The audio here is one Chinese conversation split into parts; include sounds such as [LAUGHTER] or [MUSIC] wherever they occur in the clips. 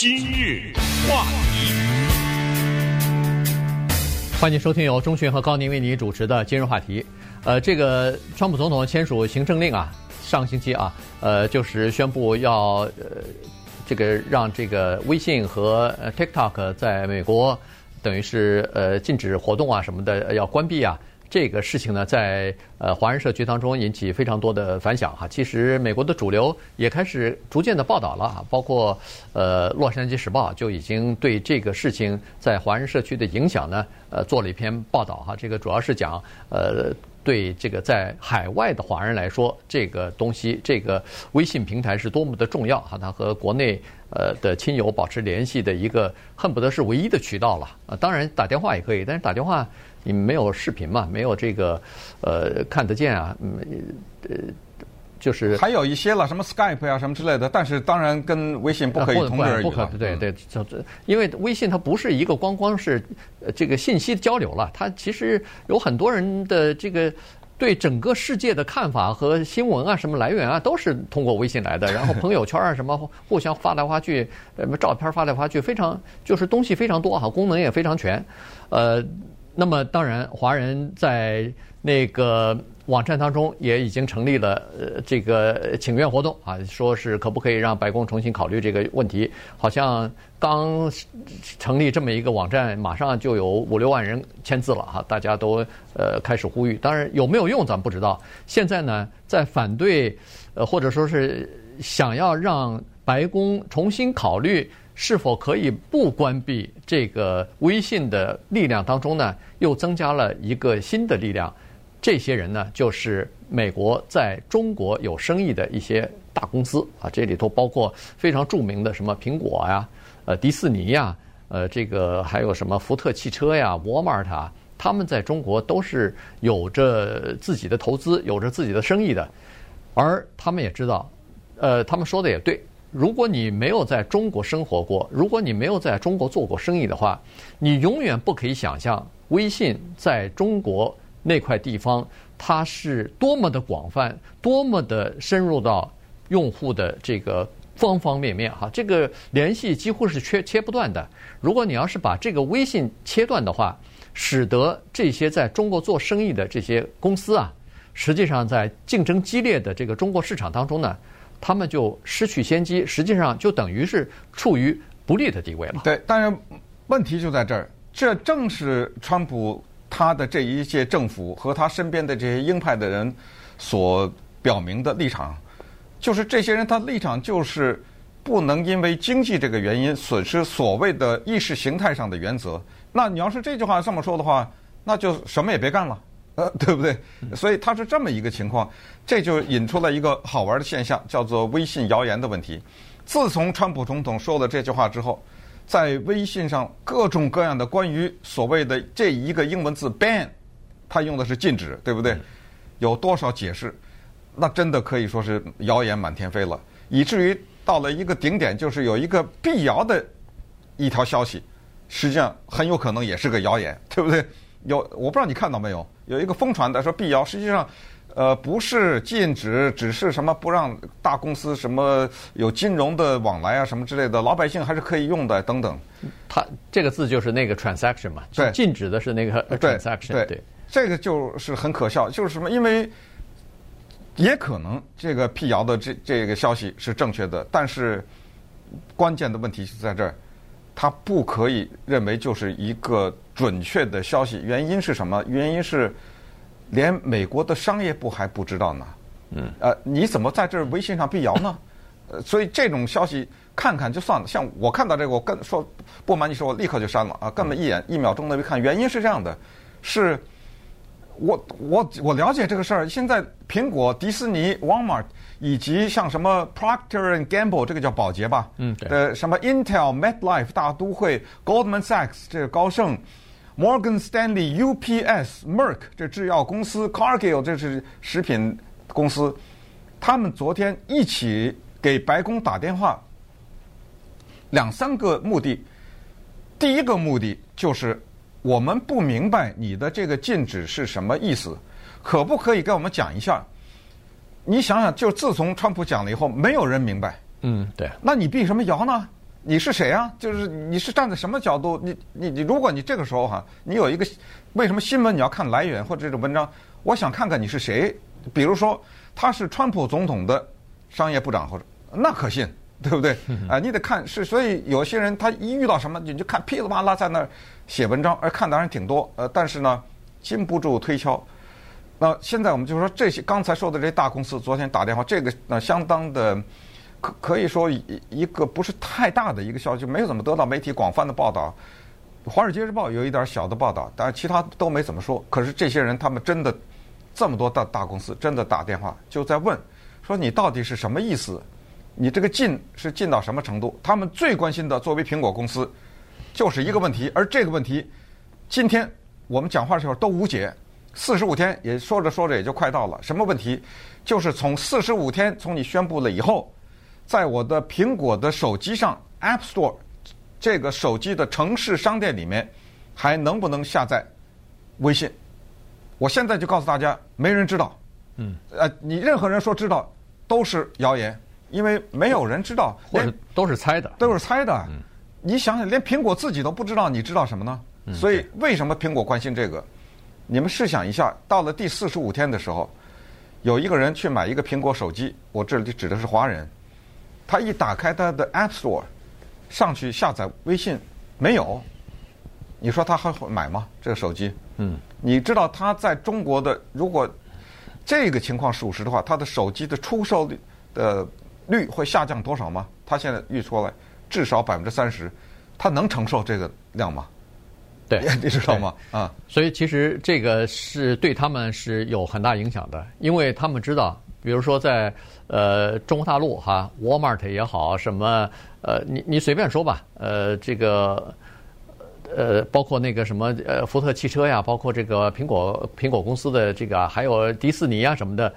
今日话题，欢迎收听由钟讯和高宁为您主持的今日话题。呃，这个川普总统签署行政令啊，上星期啊，呃，就是宣布要呃，这个让这个微信和 TikTok 在美国等于是呃禁止活动啊什么的要关闭啊。这个事情呢，在呃华人社区当中引起非常多的反响哈。其实美国的主流也开始逐渐的报道了，包括呃《洛杉矶时报》就已经对这个事情在华人社区的影响呢，呃做了一篇报道哈。这个主要是讲呃对这个在海外的华人来说，这个东西这个微信平台是多么的重要哈。它和国内呃的亲友保持联系的一个恨不得是唯一的渠道了啊。当然打电话也可以，但是打电话。你没有视频嘛？没有这个，呃，看得见啊？嗯，呃，就是还有一些了，什么 Skype 啊，什么之类的。但是当然跟微信不可以同日而语。不可对对，就因为微信它不是一个光光是这个信息交流了，它其实有很多人的这个对整个世界的看法和新闻啊，什么来源啊，都是通过微信来的。[LAUGHS] 然后朋友圈啊，什么互相发来发去，什么照片发来发去，非常就是东西非常多哈，功能也非常全，呃。那么当然，华人在那个网站当中也已经成立了呃这个请愿活动啊，说是可不可以让白宫重新考虑这个问题？好像刚成立这么一个网站，马上就有五六万人签字了哈，大家都呃开始呼吁。当然有没有用咱不知道。现在呢，在反对呃或者说是想要让白宫重新考虑。是否可以不关闭这个微信的力量当中呢？又增加了一个新的力量。这些人呢，就是美国在中国有生意的一些大公司啊，这里头包括非常著名的什么苹果呀、呃迪士尼呀、呃这个还有什么福特汽车呀、沃尔玛啊，他们在中国都是有着自己的投资、有着自己的生意的。而他们也知道，呃，他们说的也对。如果你没有在中国生活过，如果你没有在中国做过生意的话，你永远不可以想象微信在中国那块地方它是多么的广泛，多么的深入到用户的这个方方面面哈，这个联系几乎是切切不断的。如果你要是把这个微信切断的话，使得这些在中国做生意的这些公司啊，实际上在竞争激烈的这个中国市场当中呢。他们就失去先机，实际上就等于是处于不利的地位了。对，当然问题就在这儿，这正是川普他的这一届政府和他身边的这些鹰派的人所表明的立场，就是这些人他立场就是不能因为经济这个原因损失所谓的意识形态上的原则。那你要是这句话这么说的话，那就什么也别干了。呃，[LAUGHS] 对不对？所以它是这么一个情况，这就引出了一个好玩的现象，叫做微信谣言的问题。自从川普总统说了这句话之后，在微信上各种各样的关于所谓的这一个英文字 “ban”，他用的是禁止，对不对？有多少解释？那真的可以说是谣言满天飞了，以至于到了一个顶点，就是有一个辟谣的一条消息，实际上很有可能也是个谣言，对不对？有，我不知道你看到没有？有一个疯传的说辟谣，实际上，呃，不是禁止，只是什么不让大公司什么有金融的往来啊，什么之类的，老百姓还是可以用的等等。它这个字就是那个 transaction 嘛，对，禁止的是那个 transaction，对，对，这个就是很可笑，就是什么？因为也可能这个辟谣的这这个消息是正确的，但是关键的问题是在这儿，它不可以认为就是一个。准确的消息，原因是什么？原因是连美国的商业部还不知道呢。嗯，呃，你怎么在这微信上辟谣呢？呃，所以这种消息看看就算了。像我看到这个，我跟说不瞒你说，我立刻就删了啊，根本一眼一秒钟都没看。原因是这样的，是我我我了解这个事儿。现在苹果、迪士尼、Walmart。以及像什么 Procter and Gamble 这个叫宝洁吧，嗯，呃，什么 Intel、MetLife 大都会、Goldman Sachs 这个高盛、Morgan Stanley、UPS、Merck 这制药公司、Cargill 这是食品公司，他们昨天一起给白宫打电话，两三个目的。第一个目的就是我们不明白你的这个禁止是什么意思，可不可以跟我们讲一下？你想想，就自从川普讲了以后，没有人明白。嗯，对。那你辟什么谣呢？你是谁啊？就是你是站在什么角度？你你你，如果你这个时候哈，你有一个为什么新闻你要看来源或者这种文章？我想看看你是谁。比如说他是川普总统的商业部长或者那可信，对不对？啊，你得看是，所以有些人他一遇到什么你就看噼里啪啦在那儿写文章，而看的人挺多。呃，但是呢，经不住推敲。那现在我们就说这些刚才说的这些大公司昨天打电话，这个呢相当的。可可以说一一个不是太大的一个消息，没有怎么得到媒体广泛的报道。《华尔街日报》有一点小的报道，但是其他都没怎么说。可是这些人他们真的这么多大大公司真的打电话就在问，说你到底是什么意思？你这个禁是禁到什么程度？他们最关心的作为苹果公司就是一个问题，而这个问题今天我们讲话的时候都无解。四十五天也说着说着也就快到了，什么问题？就是从四十五天从你宣布了以后。在我的苹果的手机上，App Store 这个手机的城市商店里面，还能不能下载微信？我现在就告诉大家，没人知道。嗯。呃，你任何人说知道都是谣言，因为没有人知道，或者都是猜的，都是猜的。嗯。你想想，连苹果自己都不知道，你知道什么呢？嗯。所以为什么苹果关心这个？你们试想一下，到了第四十五天的时候，有一个人去买一个苹果手机，我这里指的是华人。他一打开他的 App Store，上去下载微信，没有。你说他还会买吗？这个手机？嗯。你知道他在中国的，如果这个情况属实的话，他的手机的出售率的率会下降多少吗？他现在预出来至少百分之三十，他能承受这个量吗？对，[LAUGHS] 你知道吗？啊，所以其实这个是对他们是有很大影响的，因为他们知道。比如说在呃中国大陆哈，Walmart 也好，什么呃你你随便说吧，呃这个呃包括那个什么呃福特汽车呀，包括这个苹果苹果公司的这个，还有迪士尼啊什么的，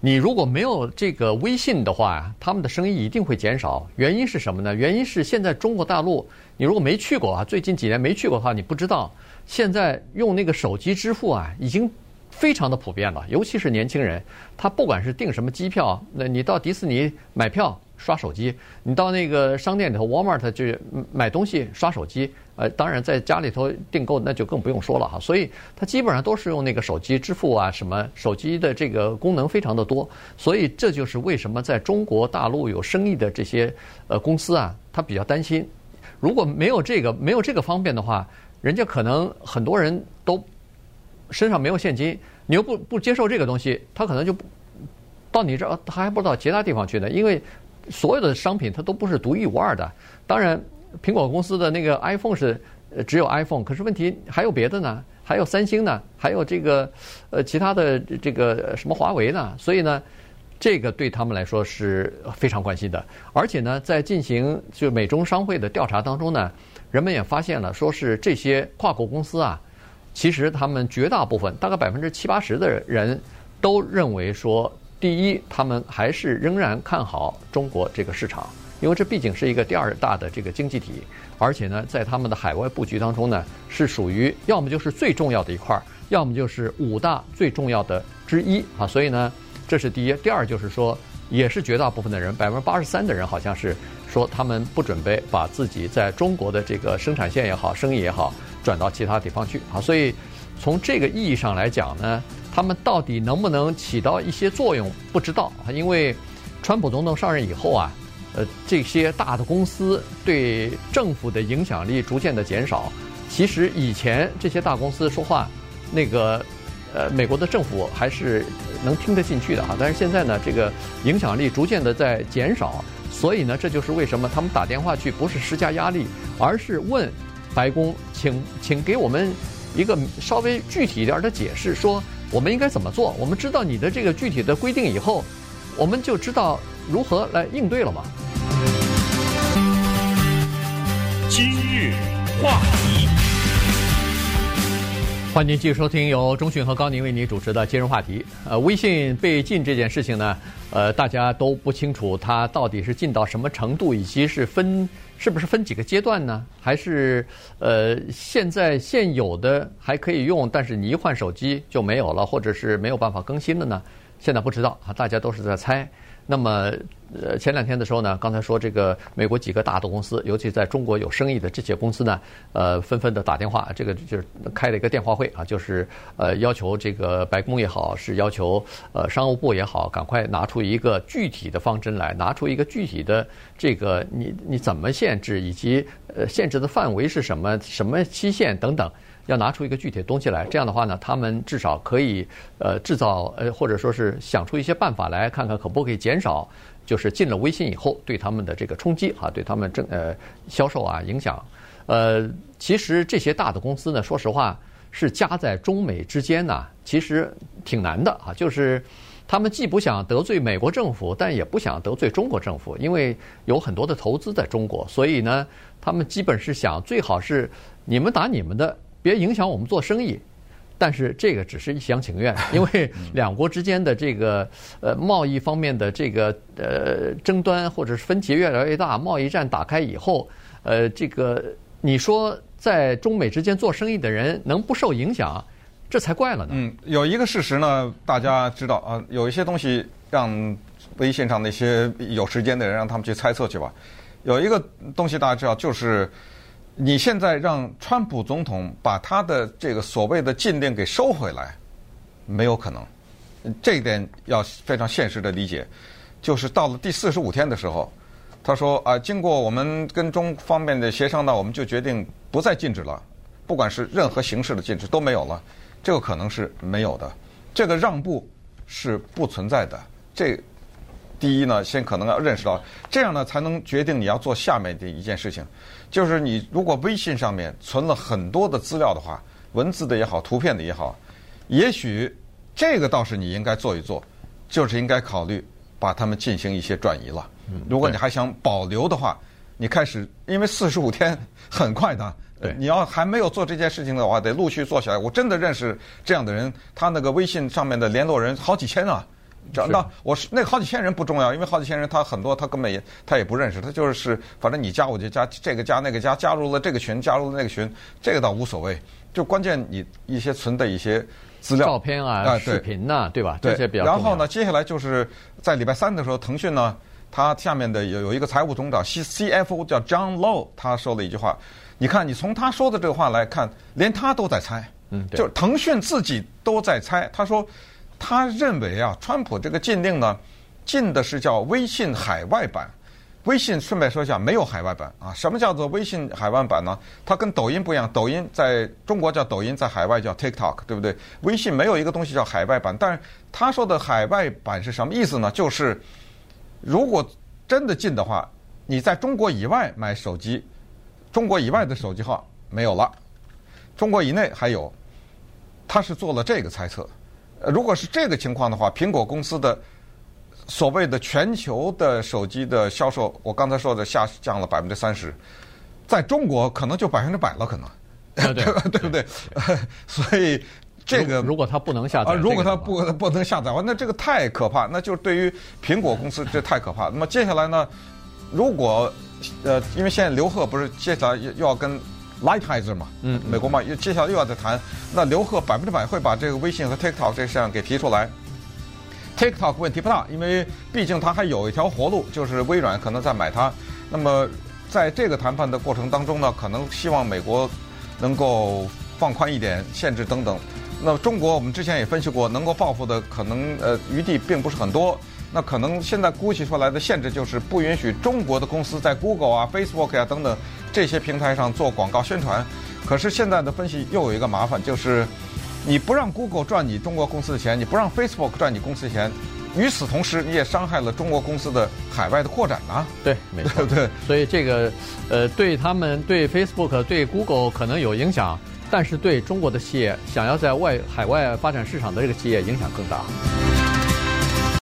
你如果没有这个微信的话，他们的生意一定会减少。原因是什么呢？原因是现在中国大陆，你如果没去过啊，最近几年没去过的话，你不知道现在用那个手机支付啊，已经。非常的普遍了，尤其是年轻人，他不管是订什么机票，那你到迪士尼买票刷手机，你到那个商店里头，Walmart 就买东西刷手机，呃，当然在家里头订购那就更不用说了哈。所以他基本上都是用那个手机支付啊，什么手机的这个功能非常的多，所以这就是为什么在中国大陆有生意的这些呃公司啊，他比较担心，如果没有这个没有这个方便的话，人家可能很多人都。身上没有现金，你又不不接受这个东西，他可能就到你这儿，他还不知道其他地方去呢。因为所有的商品它都不是独一无二的。当然，苹果公司的那个 iPhone 是只有 iPhone，可是问题还有别的呢，还有三星呢，还有这个呃其他的这个什么华为呢。所以呢，这个对他们来说是非常关心的。而且呢，在进行就美中商会的调查当中呢，人们也发现了，说是这些跨国公司啊。其实他们绝大部分，大概百分之七八十的人都认为说，第一，他们还是仍然看好中国这个市场，因为这毕竟是一个第二大的这个经济体，而且呢，在他们的海外布局当中呢，是属于要么就是最重要的一块，要么就是五大最重要的之一啊。所以呢，这是第一。第二就是说，也是绝大部分的人，百分之八十三的人好像是说，他们不准备把自己在中国的这个生产线也好，生意也好。转到其他地方去啊，所以从这个意义上来讲呢，他们到底能不能起到一些作用，不知道啊。因为川普总统上任以后啊，呃，这些大的公司对政府的影响力逐渐的减少。其实以前这些大公司说话，那个呃，美国的政府还是能听得进去的啊。但是现在呢，这个影响力逐渐的在减少，所以呢，这就是为什么他们打电话去不是施加压力，而是问。白宫，请请给我们一个稍微具体一点的解释，说我们应该怎么做？我们知道你的这个具体的规定以后，我们就知道如何来应对了嘛。今日话题，欢迎继续收听由钟讯和高宁为您主持的今日话题。呃，微信被禁这件事情呢，呃，大家都不清楚它到底是进到什么程度，以及是分。是不是分几个阶段呢？还是呃，现在现有的还可以用，但是你一换手机就没有了，或者是没有办法更新的呢？现在不知道啊，大家都是在猜。那么。呃，前两天的时候呢，刚才说这个美国几个大的公司，尤其在中国有生意的这些公司呢，呃，纷纷的打电话，这个就是开了一个电话会啊，就是呃要求这个白宫也好，是要求呃商务部也好，赶快拿出一个具体的方针来，拿出一个具体的这个你你怎么限制，以及呃限制的范围是什么，什么期限等等。要拿出一个具体的东西来，这样的话呢，他们至少可以呃制造呃或者说是想出一些办法来，看看可不可以减少，就是进了微信以后对他们的这个冲击啊，对他们正呃销售啊影响。呃，其实这些大的公司呢，说实话是夹在中美之间呢，其实挺难的啊。就是他们既不想得罪美国政府，但也不想得罪中国政府，因为有很多的投资在中国，所以呢，他们基本是想最好是你们打你们的。别影响我们做生意，但是这个只是一厢情愿，因为 [LAUGHS] 两国之间的这个呃贸易方面的这个呃争端或者是分歧越来越大，贸易战打开以后，呃，这个你说在中美之间做生意的人能不受影响，这才怪了呢。嗯，有一个事实呢，大家知道啊，有一些东西让微信上那些有时间的人让他们去猜测去吧。有一个东西大家知道就是。你现在让川普总统把他的这个所谓的禁令给收回来，没有可能。这一点要非常现实的理解，就是到了第四十五天的时候，他说啊，经过我们跟中方面的协商呢，我们就决定不再禁止了，不管是任何形式的禁止都没有了，这个可能是没有的，这个让步是不存在的。这第一呢，先可能要认识到，这样呢才能决定你要做下面的一件事情。就是你如果微信上面存了很多的资料的话，文字的也好，图片的也好，也许这个倒是你应该做一做，就是应该考虑把它们进行一些转移了。如果你还想保留的话，你开始，因为四十五天很快的，对，你要还没有做这件事情的话，得陆续做起来。我真的认识这样的人，他那个微信上面的联络人好几千啊。那我是那个好几千人不重要，因为好几千人他很多他根本也他也不认识，他就是反正你加我就加这个加那个加，加入了这个群加入了那个群，这个倒无所谓。就关键你一些存的一些资料、照片啊、啊视频呐、啊，对吧？对这些比较。然后呢，接下来就是在礼拜三的时候，腾讯呢，它下面的有有一个财务总长 C C F O 叫 John Low，他说了一句话，你看你从他说的这个话来看，连他都在猜，嗯，就腾讯自己都在猜，他说。他认为啊，川普这个禁令呢，禁的是叫微信海外版。微信顺便说一下，没有海外版啊。什么叫做微信海外版呢？它跟抖音不一样，抖音在中国叫抖音，在海外叫 TikTok，对不对？微信没有一个东西叫海外版。但是他说的海外版是什么意思呢？就是如果真的禁的话，你在中国以外买手机，中国以外的手机号没有了，中国以内还有。他是做了这个猜测。呃，如果是这个情况的话，苹果公司的所谓的全球的手机的销售，我刚才说的下降了百分之三十，在中国可能就百分之百了，可能，对 [LAUGHS] 对，对不对？[LAUGHS] 所以这个如果它不能下载，如果它不不能下载完，那这个太可怕，那就是对于苹果公司这太可怕。那么接下来呢，如果呃，因为现在刘鹤不是接下来又要跟。Lighthizer 嘛，嗯，美国嘛，又接下来又要再谈，那刘鹤百分之百会把这个微信和 TikTok 这项给提出来。TikTok 问题不大，因为毕竟它还有一条活路，就是微软可能在买它。那么在这个谈判的过程当中呢，可能希望美国能够放宽一点限制等等。那中国我们之前也分析过，能够报复的可能呃余地并不是很多。那可能现在估计出来的限制就是不允许中国的公司在 Google 啊、Facebook 啊等等这些平台上做广告宣传。可是现在的分析又有一个麻烦，就是你不让 Google 赚你中国公司的钱，你不让 Facebook 赚你公司的钱，与此同时你也伤害了中国公司的海外的扩展呢？对，没错，[LAUGHS] 对。所以这个呃，对他们、对 Facebook、对 Google 可能有影响，但是对中国的企业想要在外海外发展市场的这个企业影响更大。